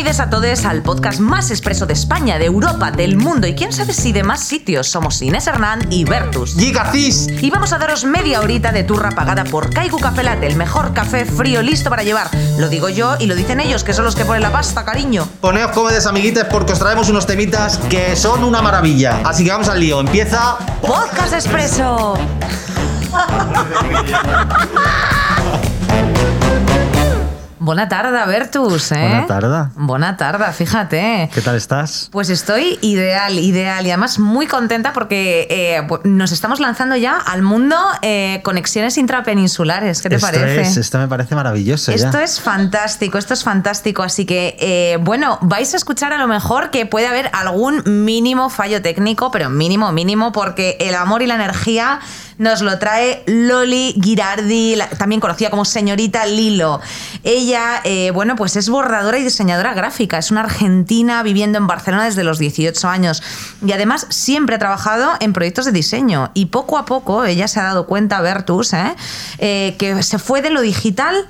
Bienvenidos a todos al podcast más expreso de España, de Europa, del mundo y quién sabe si de más sitios. Somos Inés Hernán y Bertus. ¡Gigacis! Y vamos a daros media horita de turra pagada por Kaiku Café Latte, el mejor café frío listo para llevar. Lo digo yo y lo dicen ellos, que son los que ponen la pasta, cariño. Poneos cómodos, amiguites, porque os traemos unos temitas que son una maravilla. Así que vamos al lío. Empieza. Podcast Expreso. Buena tarde, Bertus, ¿eh? Buena tarde. Buena tarde, fíjate. ¿Qué tal estás? Pues estoy ideal, ideal y además muy contenta porque eh, nos estamos lanzando ya al mundo eh, conexiones intrapeninsulares. ¿Qué te esto parece? Es, esto me parece maravilloso Esto ya. es fantástico, esto es fantástico. Así que, eh, bueno, vais a escuchar a lo mejor que puede haber algún mínimo fallo técnico, pero mínimo, mínimo, porque el amor y la energía nos lo trae Loli Girardi, la- también conocida como señorita Lilo. Ella, eh, bueno, pues es bordadora y diseñadora gráfica. Es una argentina viviendo en Barcelona desde los 18 años. Y además siempre ha trabajado en proyectos de diseño. Y poco a poco ella se ha dado cuenta, Bertus, ¿eh? Eh, que se fue de lo digital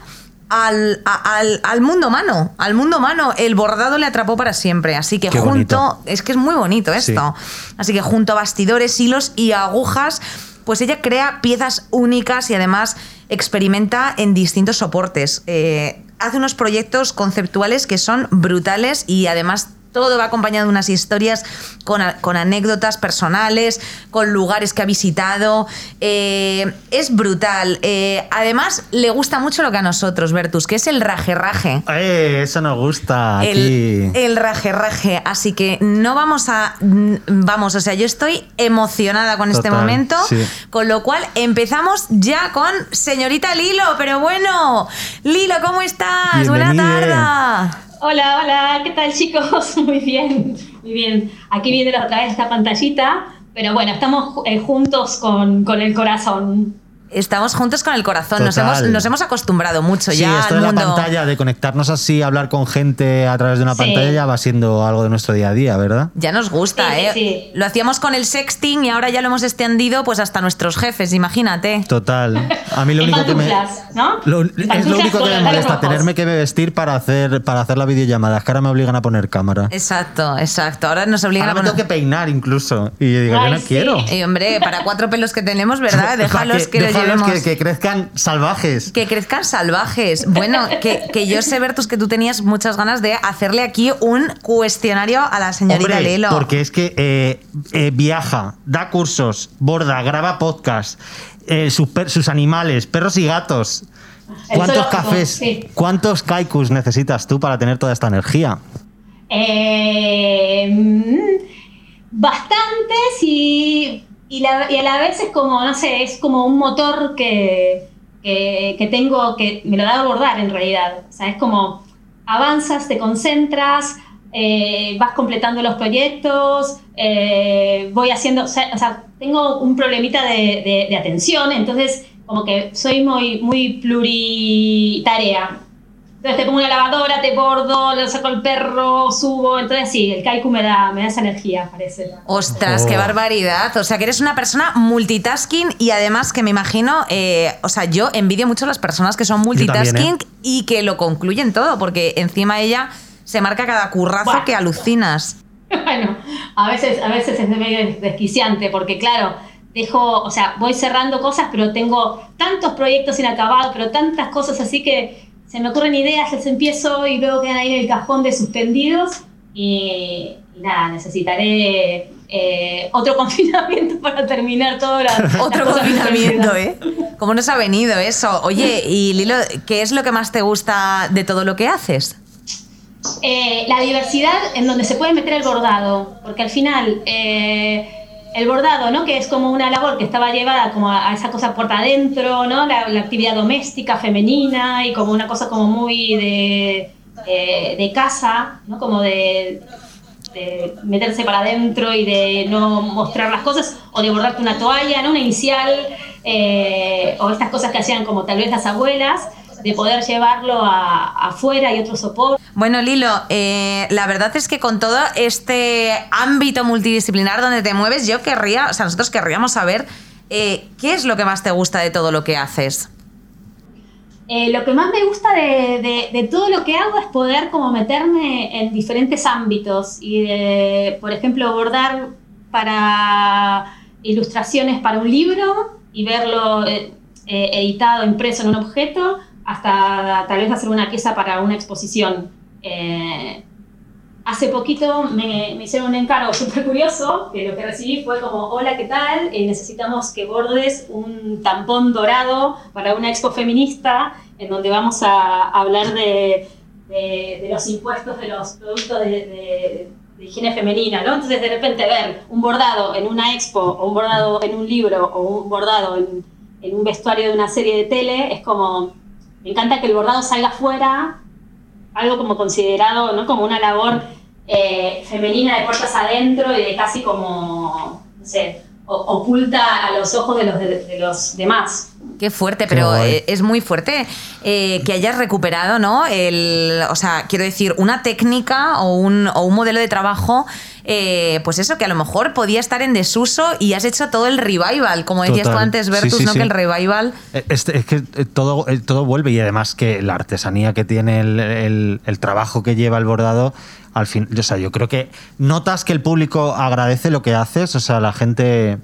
al, al, al mundo humano, al mundo humano, el bordado le atrapó para siempre. Así que Qué junto, bonito. es que es muy bonito esto. Así que junto a bastidores, hilos y agujas, pues ella crea piezas únicas y además experimenta en distintos soportes. Eh, hace unos proyectos conceptuales que son brutales y además todo va acompañado de unas historias con, con anécdotas personales, con lugares que ha visitado. Eh, es brutal. Eh, además, le gusta mucho lo que a nosotros, Bertus, que es el raje-raje. ¡Eh! Eso nos gusta. El, el raje-raje. Así que no vamos a. mm, Vamos, o sea, yo estoy emocionada con este momento. sí. Con lo cual empezamos ya con señorita Lilo. Pero bueno, Lilo, ¿cómo estás? Buena Bienvenide. tarde. Hola, hola, ¿qué tal chicos? Muy bien, muy bien. Aquí viene otra vez esta pantallita, pero bueno, estamos eh, juntos con, con el corazón. Estamos juntos con el corazón. Nos hemos, nos hemos acostumbrado mucho Sí, ya esto al de la pantalla, de conectarnos así, hablar con gente a través de una Sí. pantalla, ya va siendo algo de nuestro día a día, ¿verdad? Ya nos gusta, Sí, ¿eh? sí. Lo hacíamos con el sexting y ahora ya lo hemos extendido pues hasta nuestros jefes, imagínate. Total. A mí lo único que me. ¿no? Lo- es lo único que me molesta, tenerme que vestir para hacer, para hacer la videollamada. Es que ahora me obligan a poner cámara. Exacto, exacto. Ahora nos obligan Ahora a me poner... tengo que peinar incluso. Y yo digo, Ay, yo no sí. quiero. Y hombre, para cuatro pelos que tenemos, ¿verdad? Déjalos Para que, que, que crezcan salvajes. Que crezcan salvajes. Bueno, que, que yo sé, Bertus, que tú tenías muchas ganas de hacerle aquí un cuestionario a la señorita Hombre, Lelo. Porque es que eh, eh, viaja, da cursos, borda, graba podcast, eh, sus, per- sus animales, perros y gatos. ¿Cuántos cafés, sí. cuántos kaikus necesitas tú para tener toda esta energía? Eh, mm, bastantes y, y, la- a la vez es como, no sé, es como un motor que, que, tengo, que me lo da a abordar en realidad. O sea, es como avanzas, te concentras, eh, vas completando los proyectos, eh, voy haciendo, o sea, tengo un problemita de, de- de atención, entonces como que soy muy, muy pluritarea. Entonces te pongo una lavadora, te bordo, le saco el perro, subo. Entonces sí, el kaiku me da, me da esa energía, parece. Ostras, Oh. qué barbaridad. O sea, que eres una persona multitasking y además que me imagino, eh, o sea, yo envidio mucho a las personas que son también, multitasking ¿eh? y que lo concluyen todo, porque encima ella se marca cada currazo que alucinas. Bueno, a veces, a veces es medio desquiciante porque claro, dejo, o sea, voy cerrando cosas, pero tengo tantos proyectos inacabados, pero tantas cosas así que se me ocurren ideas, les empiezo y luego quedan ahí en el cajón de suspendidos y, y nada, necesitaré eh, otro confinamiento para terminar todo la, Otro confinamiento, ¿eh? ¿Cómo nos ha venido eso? Oye, y Lilo, ¿qué es lo que más te gusta de todo lo que haces? Eh, la diversidad en donde se puede meter el bordado, porque al final eh, el bordado, ¿no? que es como una labor que estaba llevada como a, a esa cosa puerta adentro, ¿no? La, la actividad doméstica femenina y como una cosa como muy de, de, de casa, ¿no? como de, de meterse para adentro y de no mostrar las cosas, o de bordarte una toalla, ¿no? una inicial, eh, o estas cosas que hacían como tal vez las abuelas, de poder llevarlo a, afuera y otro soporte. Bueno, Lilo, eh, la verdad es que con todo este ámbito multidisciplinar donde te mueves, yo querría, o sea, nosotros querríamos saber eh, qué es lo que más te gusta de todo lo que haces. Eh, lo que más me gusta de, todo lo que hago es poder como meterme en diferentes ámbitos y de, por ejemplo, bordar para ilustraciones para un libro y verlo eh, editado, impreso en un objeto, hasta tal vez hacer una pieza para una exposición. Hace poquito me, hicieron un encargo súper curioso, que lo que recibí fue como, hola, ¿qué tal? Eh, necesitamos que bordes un tampón dorado para una expo feminista, en donde vamos a, hablar de, de, los impuestos de los productos de, higiene femenina, ¿no? Entonces de repente ver un bordado en una expo, o un bordado en un libro, o un bordado en, en un vestuario de una serie de tele, es como, me encanta que el bordado salga fuera, algo como considerado, ¿no? Como una labor eh, femenina de puertas adentro y de casi como, no sé, oculta a los ojos de los, de, los demás. Qué fuerte, pero es muy fuerte eh, que hayas recuperado, ¿no? El, o sea, quiero decir, una técnica o un, o un modelo de trabajo pues eso, que a lo mejor podía estar en desuso y has hecho todo el revival, como decías tú antes, Bertus, ¿no? Que el revival... Este, es que todo, todo vuelve y además que la artesanía que tiene el, el trabajo que lleva el bordado al fin, o sea, yo creo que notas que el público agradece lo que haces, o sea, la gente...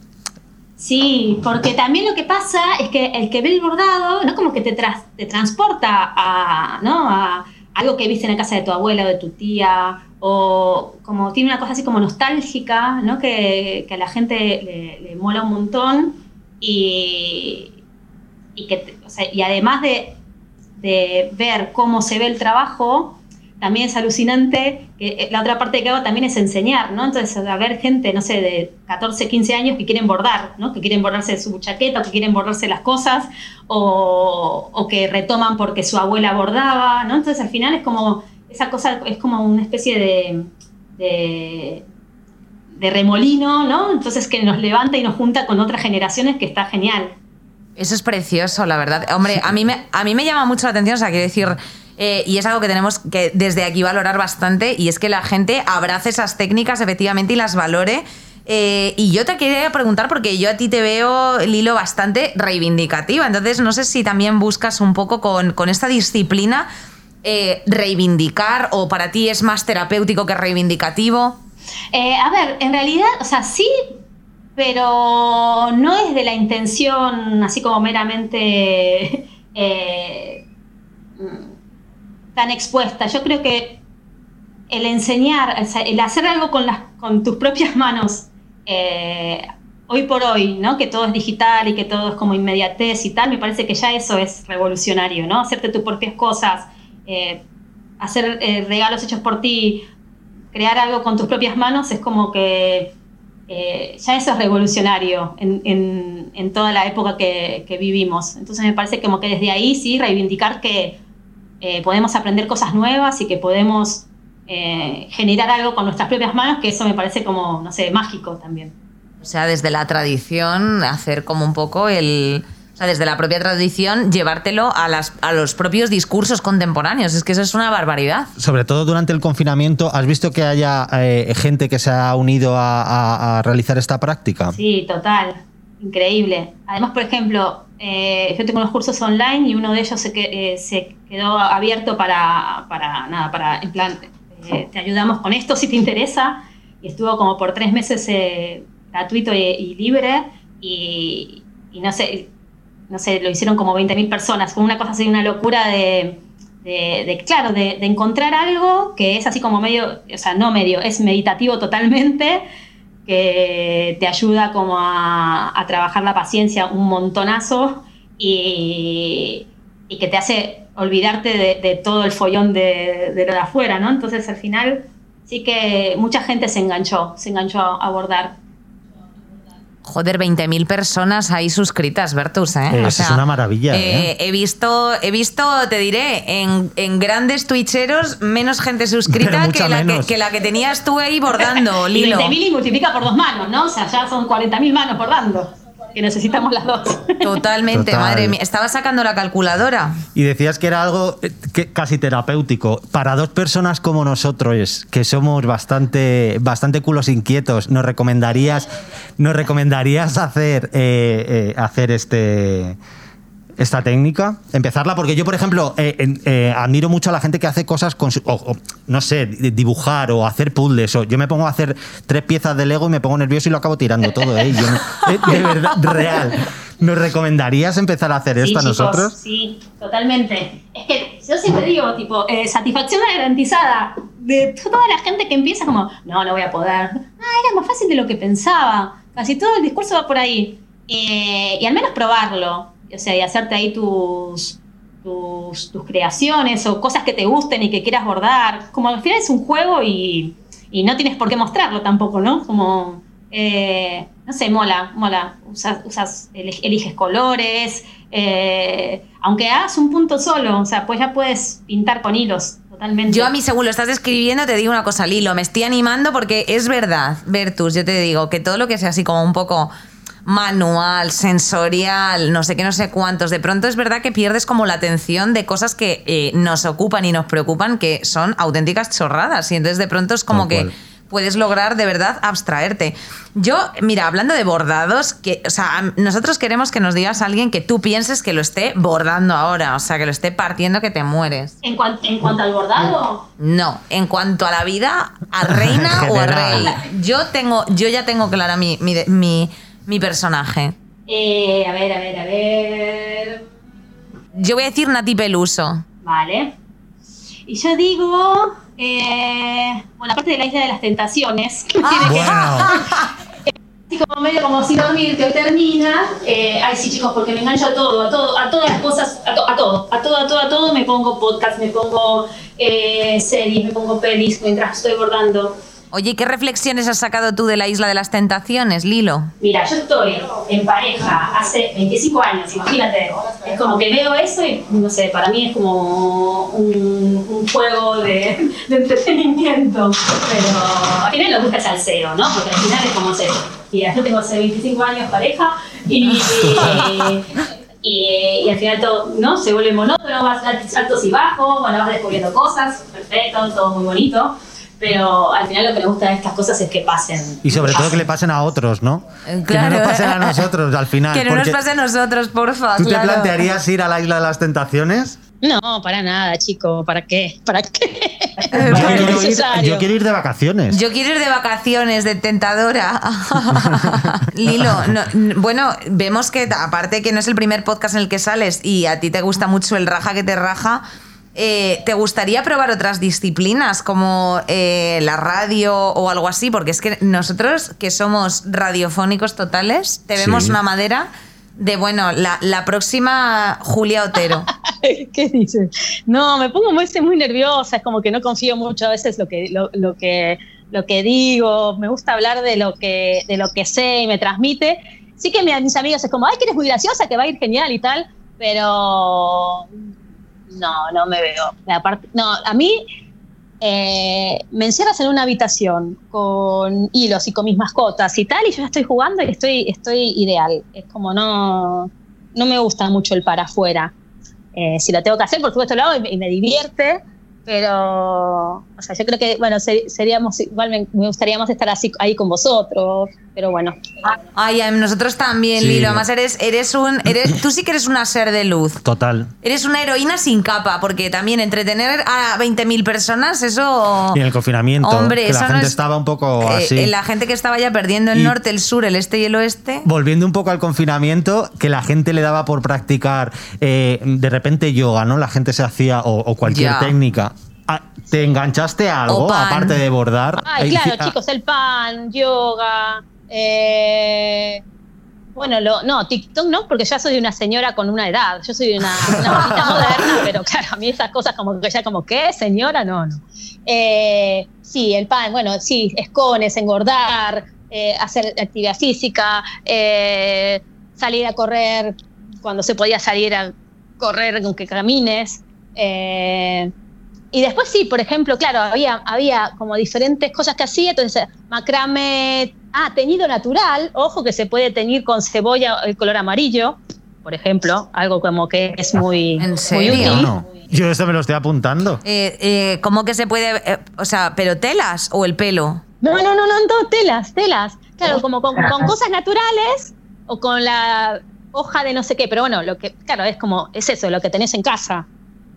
Sí, porque también lo que pasa es que el que ve el bordado, ¿no? Como que te, te transporta a, ¿no? a algo que viste en la casa de tu abuela o de tu tía, o como tiene una cosa así como nostálgica, ¿no? Que, que a la gente le, mola un montón y, y, que, o sea, y además de, de ver cómo se ve el trabajo, también es alucinante que eh, la otra parte que hago también es enseñar, ¿no? Entonces, a ver gente, no sé, de 14, 15 años que quieren bordar, ¿no? Que quieren bordarse su chaqueta o que quieren bordarse las cosas o, que retoman porque su abuela bordaba, ¿no? Entonces, al final es como, esa cosa es como una especie de, de, de remolino, ¿no? Entonces, que nos levanta y nos junta con otras generaciones que está genial. Eso es precioso, la verdad. Hombre, a mí me, a mí me llama mucho la atención, o sea, quiero decir eh, y es algo que tenemos que desde aquí valorar bastante y es que la gente abrace esas técnicas efectivamente y las valore. Eh, y yo te quería preguntar, porque yo a ti te veo, Lilo, bastante reivindicativa. Entonces, no sé si también buscas un poco con, esta disciplina eh, reivindicar o para ti es más terapéutico que reivindicativo. a ver, en realidad, o sea, sí, pero no es de la intención así como meramente tan expuesta. Yo creo que el enseñar, el hacer algo con, las, con tus propias manos, eh, hoy por hoy, ¿no? que todo es digital y que todo es como inmediatez y tal, me parece que ya eso es revolucionario, ¿no? Hacerte tus propias cosas, eh, hacer eh, regalos hechos por ti, crear algo con tus propias manos es como que ya eso es revolucionario en, toda la época que, vivimos. Entonces me parece como que desde ahí sí reivindicar que eh, podemos aprender cosas nuevas y que podemos eh, generar algo con nuestras propias manos, que eso me parece como, no sé, mágico también. O sea, desde la tradición, hacer como un poco el... O sea, desde la propia tradición, llevártelo a, las, a los propios discursos contemporáneos. Es que eso es una barbaridad. Sobre todo durante el confinamiento, ¿has visto que haya eh, gente que se ha unido a, realizar esta práctica? Sí, total. Increíble. Además, por ejemplo, yo tengo unos cursos online y uno de ellos se, que, se quedó abierto para, para nada, para, en plan, eh, te ayudamos con esto si te interesa. Y estuvo como por tres meses eh, gratuito y, libre. Y, no sé, no sé, lo hicieron como 20.000 personas, con una cosa así, una locura de, de, claro, de, encontrar algo que es así como medio, o sea, no medio, es meditativo totalmente, que te ayuda como a, a trabajar la paciencia un montonazo y, y que te hace olvidarte de, todo el follón de, lo de afuera, ¿no? Entonces al final sí que mucha gente se enganchó, se enganchó a abordar. Joder, 20.000 personas ahí suscritas, Bertus, ¿eh? es una maravilla. Eh, ¿eh? He, visto, he visto, te diré, en, grandes twitcheros menos gente suscrita que la que, que la que, tenías tú ahí bordando, Lilo. Y 20.000 y multiplica por dos manos, ¿no? O sea, ya son 40.000 manos bordando que necesitamos las dos. Totalmente, madre mía. Estaba sacando la calculadora. Y decías que era algo eh, que, casi terapéutico. Para dos personas como nosotros, que somos bastante, bastante culos inquietos, ¿nos recomendarías, nos recomendarías hacer, eh, eh, hacer este esta técnica? Empezarla, porque yo, por ejemplo, eh, eh, admiro mucho a la gente que hace cosas con su- o- o, no sé, di- dibujar o hacer puzzles. O yo me pongo a hacer tres piezas de Lego y me pongo nervioso y lo acabo tirando todo, ¿eh? Yo no- eh, de verdad, real. ¿Nos recomendarías empezar a hacer esto a chicos, nosotros? Sí, totalmente. Es que yo siempre digo, tipo, satisfacción garantizada de toda la gente que empieza como, no, no voy a poder. Ah, era más fácil de lo que pensaba. Casi todo el discurso va por ahí. Y al menos probarlo. O sea, y hacerte ahí tus, tus, creaciones o cosas que te gusten y que quieras bordar. Como al final es un juego y, y no tienes por qué mostrarlo tampoco, ¿no? Como, eh, no sé, mola, mola. Usas, usas eli- eliges colores, eh, aunque hagas un punto solo, o sea, pues ya puedes pintar con hilos, totalmente. Yo a mí, según lo estás describiendo, te digo una cosa, Lilo, me estoy animando porque es verdad, Bertus, yo te digo que todo lo que sea así como un poco manual, sensorial, no sé qué, no sé cuántos, de pronto es verdad que pierdes como la atención de cosas que eh, nos ocupan y nos preocupan, que son auténticas chorradas. Y entonces de pronto es como que puedes lograr de verdad abstraerte. Yo, mira, hablando de bordados, que, o sea, nosotros queremos que nos digas a alguien que tú pienses que lo esté bordando ahora, o sea, que lo esté partiendo que te mueres. En, cuan- en cuanto al bordado, No, en cuanto a la vida, a reina o a rey. Yo tengo, yo ya tengo clara mi, mi, mi, mi personaje. eh, a ver, a ver, a ver. Yo voy a decir Nati Peluso. Vale. Y yo digo, eh, bueno, aparte de la isla de las tentaciones, que tiene que Bueno, así como medio como si dormir que hoy termina. Eh, ay, sí, chicos, porque me engancho a todo, a todo, a todas las cosas, a, to- a todo, a todo, a todo, a todo. Me pongo podcast, me pongo eh, series, me pongo pelis mientras estoy bordando. Oye, ¿qué reflexiones has sacado tú de la Isla de las Tentaciones, Lilo? Mira, yo estoy en pareja hace 25 años, imagínate. Es como que veo eso y, no sé, para mí es como un, un juego de, de entretenimiento. Pero al final lo buscas al cero, ¿no? Porque al final es como se. Mira, yo tengo hace 25 años pareja y. Y, y al final todo, ¿no? Se vuelve monótono, vas altos y bajos, bueno, vas descubriendo cosas, perfecto, todo muy bonito. Pero al final lo que me gusta de estas cosas es que pasen. y sobre todo que le pasen a otros, ¿no? Eh, Que no nos pasen a nosotros al final. Que no nos pase a nosotros, porfa. ¿Tú te plantearías ir a la isla de las tentaciones? No, para nada, chico. ¿Para qué? ¿Para qué? Yo No es quiero, ir, yo quiero ir de vacaciones. Yo quiero ir de vacaciones, de tentadora. Lilo, no, bueno, vemos que aparte que no es el primer podcast en el que sales y a ti te gusta mucho el raja que te raja, eh, ¿te gustaría probar otras disciplinas como eh, la radio o algo así? Porque es que nosotros, que somos radiofónicos totales, te vemos Sí. una madera de, bueno, la, la próxima Julia Otero. ¿Qué dices? No, me pongo muy, muy nerviosa, es como que no confío mucho a veces lo que, lo, lo que, lo que digo, me gusta hablar de lo, que, de lo que sé y me transmite. Sí que mi- mis amigos es como, ay, que eres muy graciosa, que va a ir genial y tal, pero no, no me veo. Aparte, no, a mí eh, me encierras en una habitación con hilos y con mis mascotas y tal, y yo ya estoy jugando y estoy, estoy ideal. Es como no, no me gusta mucho el para afuera. Eh, si lo tengo que hacer, por supuesto lo hago y me, divierte, pero, o sea, yo creo que, bueno, se- seríamos, igual me, me gustaría más estar así ahí con vosotros, pero bueno. Ay, a nosotros también, Sí. Lilo. Además, eres, eres un. Eres, tú sí que eres una ser de luz. Total. Eres una heroína sin capa, porque también entretener a 20.000 personas, eso. Y en el confinamiento, Hombre, que la eso no gente es- estaba un poco eh, así. eh, la gente que estaba ya perdiendo el Y- norte, el sur, el este y el oeste. Volviendo un poco al confinamiento, que la gente le daba por practicar eh, de repente yoga, ¿no? La gente se hacía, o, o cualquier Ya. técnica. Ah, ¿Te enganchaste a algo, aparte de bordar? Ay, claro, ah, chicos, el pan, yoga, eh, bueno, lo, no, TikTok no, porque ya soy una señora con una edad, yo soy una, moderna, pero claro, a mí esas cosas como que ya como, ¿qué, señora? No, no. Eh, sí, el pan, bueno, sí, escones, engordar, eh, hacer actividad física, eh, salir a correr cuando se podía salir a correr aunque camines. Y después sí, por ejemplo, claro, había, había como diferentes cosas que hacía, entonces macrame, ah, teñido natural, ojo que se puede teñir con cebolla el color amarillo, por ejemplo, algo como que es muy, ¿En muy serio? útil. no, no. Yo esto me lo estoy apuntando. Eh, eh, ¿Cómo que se puede.? eh, o sea, ¿pero telas o el pelo? No, no, no, no, no, telas, telas. Claro, como con, con cosas naturales o con la hoja de no sé qué, pero bueno, lo que, claro, es como, es eso, lo que tenés en casa.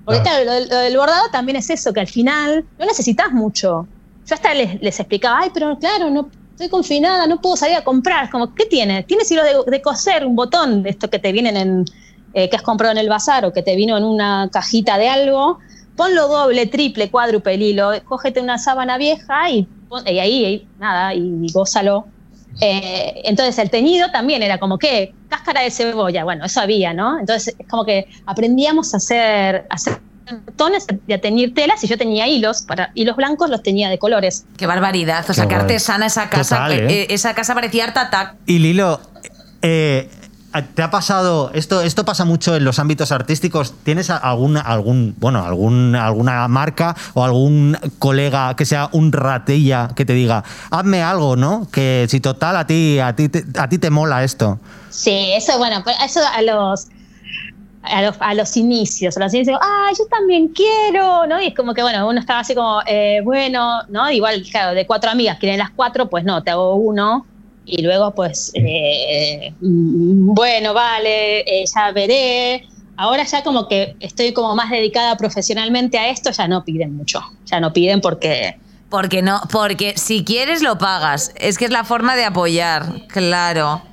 Porque claro, lo, lo del bordado también es eso, que al final no necesitas mucho. Yo hasta les, les explicaba, ay, pero claro, no estoy confinada, no puedo salir a comprar. Como, ¿qué tienes? Tienes hilo de, de coser, un botón de esto que te vienen en, eh, que has comprado en el bazar o que te vino en una cajita de algo. Ponlo doble, triple, cuádruple el hilo, cógete una sábana vieja y, pon- y ahí, ahí, nada, y gózalo. Eh, entonces el teñido también era como que cáscara de cebolla, bueno, eso había, ¿no? Entonces es como que aprendíamos a hacer, a hacer botones y a teñir telas y yo tenía hilos, para hilos blancos los tenía de colores. Qué barbaridad. O sea, Qué artesana esa casa. Total, que, ¿eh? eh, esa casa parecía Art Attack. Y Lilo, eh, ¿te ha pasado esto? Esto pasa mucho en los ámbitos artísticos. ¿Tienes algún, algún, bueno, algún, alguna marca o algún colega que sea un ratilla que te diga, hazme algo, ¿no? Que si total a ti, a ti, te, a ti te mola esto. Sí, eso, bueno, eso a los, a los, a los inicios, a los inicios, ah, yo también quiero, ¿no? Y es como que, bueno, uno estaba así como, eh, bueno, ¿no? Igual, claro, de cuatro amigas, quieren las cuatro, pues no, te hago uno. Y luego, pues, eh, mm, bueno, vale, eh, ya veré. Ahora ya como que estoy como más dedicada profesionalmente a esto, ya no piden mucho. Ya no piden porque Porque no, porque si quieres lo pagas. Es que es la forma de apoyar, claro.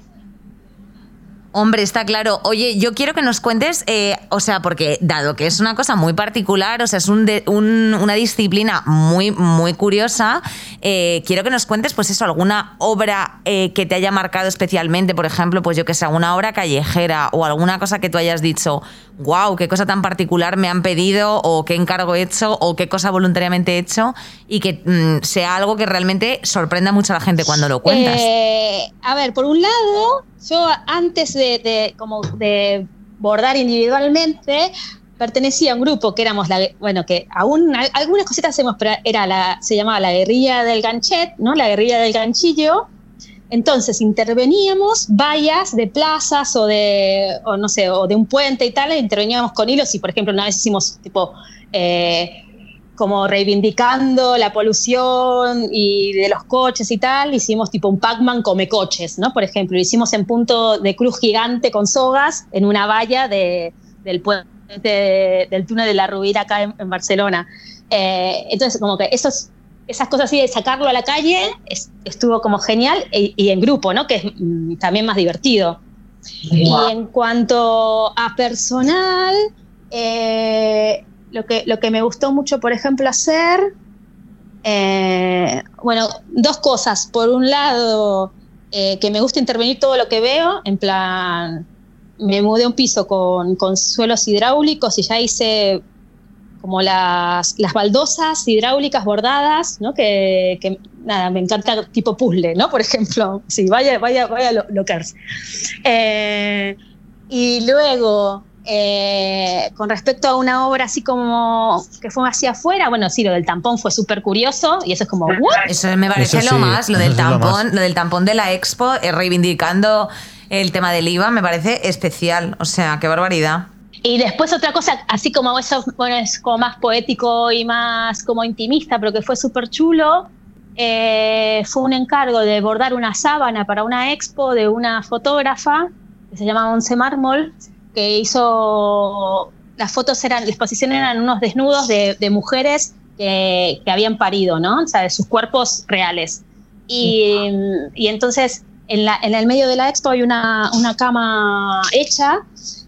Hombre, está claro. Oye, yo quiero que nos cuentes, eh, o sea, porque dado que es una cosa muy particular, o sea, es una disciplina muy, muy curiosa, eh, quiero que nos cuentes, pues eso, alguna obra eh, que te haya marcado especialmente, por ejemplo, pues yo que sé, alguna obra callejera o alguna cosa que tú hayas dicho, wow, qué cosa tan particular me han pedido o qué encargo he hecho o qué cosa voluntariamente he hecho y que mm, sea algo que realmente sorprenda mucho a la gente cuando lo cuentas. A ver, por un lado, yo antes de, como de bordar individualmente, pertenecía a un grupo que éramos la, bueno, que aún al- algunas cositas hacemos, pero era la, se llamaba la guerrilla del ganchet, ¿no? La guerrilla del ganchillo. Entonces interveníamos vallas de plazas o de, o no sé, o de un puente y tal, e interveníamos con hilos y, por ejemplo, una vez hicimos tipo eh, como reivindicando la polución y de los coches y tal, hicimos tipo un Pac-Man come coches, ¿no? Por ejemplo, lo hicimos en punto de cruz gigante con sogas en una valla de, del puente de- del túnel de la Rubira acá en, en Barcelona. Eh, entonces, como que esos, esas cosas así de sacarlo a la calle es- estuvo como genial y, y en grupo, ¿no? Que es mm, también más divertido. Y en cuanto a personal, eh, lo, que, lo que me gustó mucho, por ejemplo, hacer, eh, bueno, dos cosas. Por un lado, eh, que me gusta intervenir todo lo que veo, en plan, me mudé un piso con, con suelos hidráulicos y ya hice como las, las baldosas hidráulicas bordadas, ¿no? Que, que, nada, me encanta tipo puzzle, ¿no? Por ejemplo, sí, vaya, vaya, vaya lo, lockers. Eh, y luego, eh, con respecto a una obra así como que fue hacia afuera, bueno, sí, lo del tampón fue súper curioso y eso es como, ¿what? Eso me parece Eso lo sí, más, lo del lo tampón, lo, del tampón de la expo, eh, reivindicando el tema del IVA, me parece especial. O sea, qué barbaridad. Y después otra cosa, así como eso, bueno, es como más poético y más como intimista, pero que fue súper chulo, eh, fue un encargo de bordar una sábana para una expo de una fotógrafa que se llama Once Mármol, que hizo, las fotos eran, la exposición eran unos desnudos de, mujeres que, que habían parido, ¿no? O sea, de sus cuerpos reales. Y, y entonces en, la, en el medio de la expo hay una, una cama hecha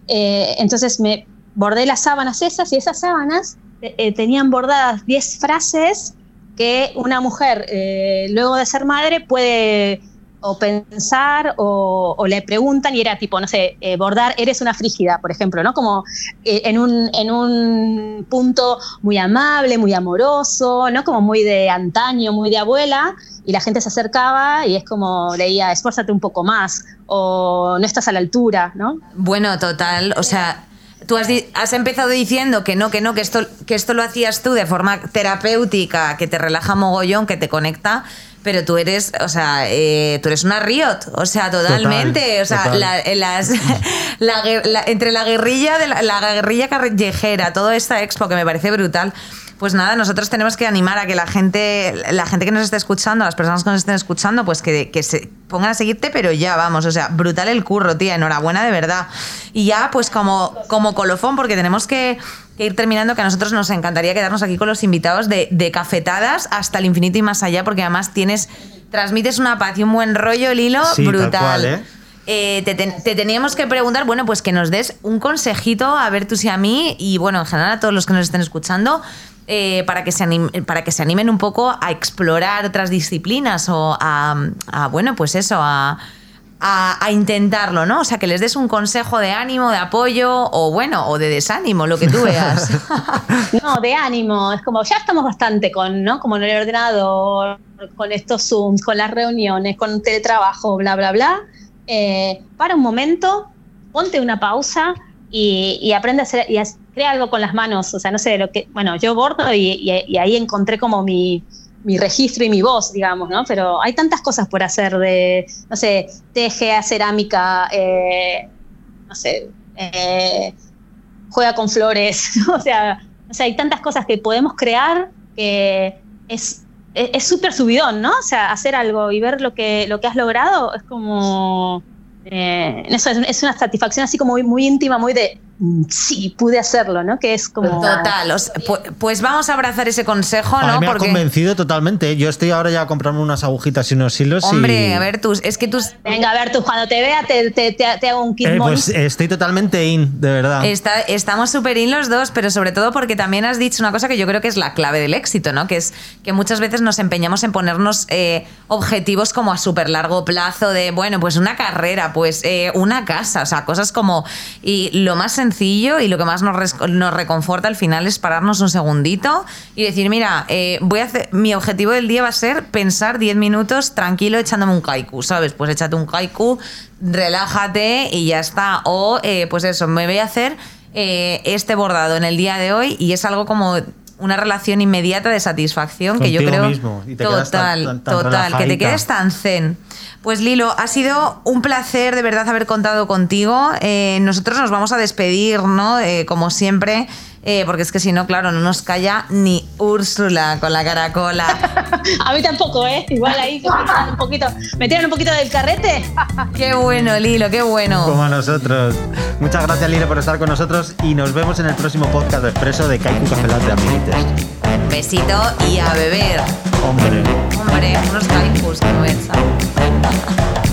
eh, entonces me bordé las sábanas esas y esas sábanas eh, tenían bordadas 10 frases que una mujer eh, luego de ser madre puede o pensar o, le preguntan y era tipo, no sé, eh, bordar, eres una frígida, por ejemplo, ¿no? Como eh, en, un, en un punto muy amable, muy amoroso, ¿no? Como muy de antaño, muy de abuela, y la gente se acercaba y es como leía, esfuérzate un poco más, o no estás a la altura, ¿no? Bueno, total, o sea, tú has, has, empezado diciendo que no, que no, que esto, que esto lo hacías tú de forma terapéutica, que te relaja mogollón, que te conecta, pero tú eres, o sea, eh, tú eres una Riot, o sea, totalmente, Total, o sea, total. la, las, la, la, entre la guerrilla, de la, la guerrilla callejera, toda esta expo que me parece brutal. pues nada, nosotros tenemos que animar a que la gente, la gente que nos esté escuchando, las personas que nos estén escuchando, pues que, que se pongan a seguirte, pero ya vamos, o sea, brutal el curro, tía, enhorabuena de verdad. Y ya, pues como, como colofón, porque tenemos que, que ir terminando, que a nosotros nos encantaría quedarnos aquí con los invitados de, de cafetadas hasta el infinito y más allá, porque además tienes, transmites una paz y un buen rollo, Lilo, Sí, tal brutal. cual, ¿eh? Eh, te, te- te teníamos que preguntar, bueno, pues que nos des un consejito a ver tú si a mí y bueno, en general a todos los que nos estén escuchando, eh, para, que se para que se animen un poco a explorar otras disciplinas o a, a, bueno, pues eso, a, a- a intentarlo, ¿no? O sea, que les des un consejo de ánimo, de apoyo o bueno, o de desánimo, lo que tú veas. No, de ánimo, es como ya estamos bastante con, ¿no? Como en el ordenador, con estos Zooms, con las reuniones, con teletrabajo, bla, bla, bla. Eh, para un momento, ponte una pausa y, y aprende a hacer, y crea algo con las manos. O sea, no sé, lo que, bueno, yo bordo y ahí encontré como mi, mi registro y mi voz, digamos, ¿no? Pero hay tantas cosas por hacer de, no sé, teje, a cerámica, eh, no sé, eh, juega con flores, o sea, o sea, hay tantas cosas que podemos crear que es es es súper subidón, ¿no? O sea, hacer algo y ver lo que, lo que has logrado es como... eh, eso es, es una satisfacción así como muy, muy íntima, muy de, sí, pude hacerlo, ¿no? Que es como... Total. o sea, pu- pues vamos a abrazar ese consejo, A mí ¿no? me ha convencido totalmente. Yo estoy ahora ya a comprarme unas agujitas y unos hilos. y- Hombre, a ver, tus, es que tus, Venga, a ver, tú cuando te vea te, te, te- te hago un kit Eh, pues estoy totalmente in, de verdad. Está- estamos súper in los dos, pero sobre todo porque también has dicho una cosa que yo creo que es la clave del éxito, ¿no? Que es que muchas veces nos empeñamos en ponernos eh, objetivos como a súper largo plazo de, bueno, pues una carrera, pues eh, una casa, o sea, cosas como... Y lo más sencillo y lo que más nos, reconforta al final es pararnos un segundito y decir, mira, eh, voy a hacer, mi objetivo del día va a ser pensar 10 minutos tranquilo echándome un kaiku, ¿sabes? Pues échate un kaiku, relájate y ya está. O, eh, pues eso, me voy a hacer eh, este bordado en el día de hoy y es algo como una relación inmediata de satisfacción que yo creo mismo, y te quedas tan- total tan- tan total que te quedes tan zen. Pues Lilo ha sido un placer de verdad haber contado contigo. Eh, nosotros nos vamos a despedir no Eh, como siempre eh, porque es que si no claro no nos calla ni Úrsula con la caracola A mí tampoco, ¿eh? Igual ahí me tiran un poquito, me tiran un poquito del carrete. qué bueno Lilo qué bueno Como a nosotros. Muchas gracias, Lire, por estar con nosotros y nos vemos en el próximo podcast de Expreso de Kaiku Café Latte besito y a beber Hombre. hombre unos kaikus que me echar.